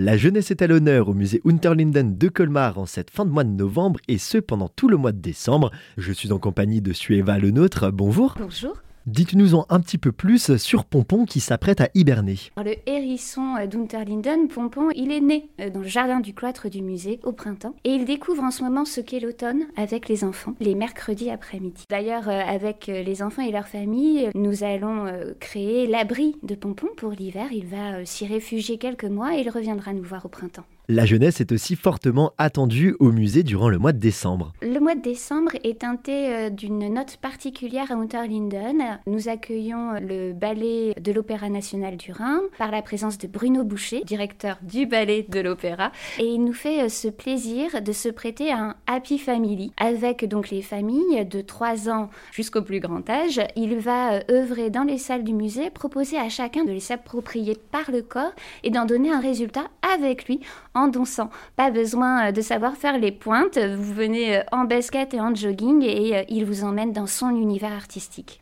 La jeunesse est à l'honneur au musée Unterlinden de Colmar en cette fin de mois de novembre et ce pendant tout le mois de décembre. Je suis en compagnie de Sueva Le Nôtre. Bonjour. Bonjour. Dites-nous en un petit peu plus sur Pompon qui s'apprête à hiberner. le hérisson euh, d'Unterlinden, Pompon, il est né euh, dans le jardin du cloître du musée au printemps et il découvre en ce moment ce qu'est l'automne avec les enfants les mercredis après-midi. D'ailleurs, euh, avec les enfants et leurs familles, nous allons créer l'abri de Pompon pour l'hiver. Il va s'y réfugier quelques mois et il reviendra nous voir au printemps. La jeunesse est aussi fortement attendue au musée durant le mois de décembre. Le mois de décembre est teinté d'une note particulière à Unterlinden nous accueillons le ballet de l'Opéra national du Rhin par la présence de Bruno Boucher, directeur du ballet de l'Opéra, et il nous fait euh, ce plaisir de se prêter à un Happy Family avec donc les familles de 3 ans jusqu'au plus grand âge. Il va euh, œuvrer dans les salles du musée, proposer à chacun de les s'approprier par le corps et d'en donner un résultat avec lui en dansant. Pas besoin euh, de savoir faire les pointes, vous venez en basket et en jogging et il vous emmène dans son univers artistique.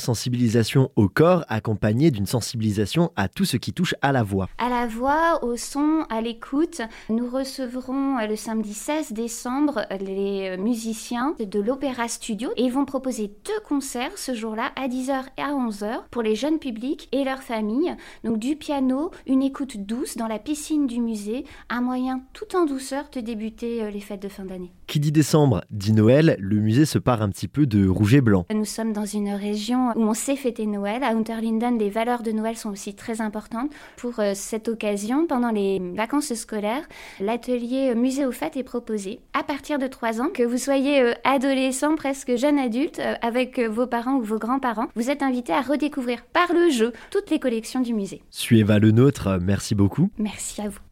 Sensibilisation au corps accompagnée d'une sensibilisation à tout ce qui touche à la voix. À la voix, au son, à l'écoute. Nous recevrons euh, le samedi 16 décembre les euh, musiciens de l'Opéra Studio et ils vont proposer deux concerts ce jour-là à 10h et à 11h pour les jeunes publics et leurs familles. Donc du piano, une écoute douce dans la piscine du musée, un moyen tout en douceur de débuter euh, les fêtes de fin d'année. Qui dit décembre dit Noël, le musée se part un petit peu de rouge et blanc. Nous sommes dans une région où on sait fêter Noël. À Unterlinden, les valeurs de Noël sont aussi très importantes. Pour euh, cette occasion, pendant les vacances scolaires, l'atelier Musée aux fêtes est proposé à partir de 3 ans. Que vous soyez euh, adolescent, presque jeune adulte, euh, avec vos parents ou vos grands-parents, vous êtes invité à redécouvrir par le jeu toutes les collections du musée. Suivez le nôtre, merci beaucoup. Merci à vous.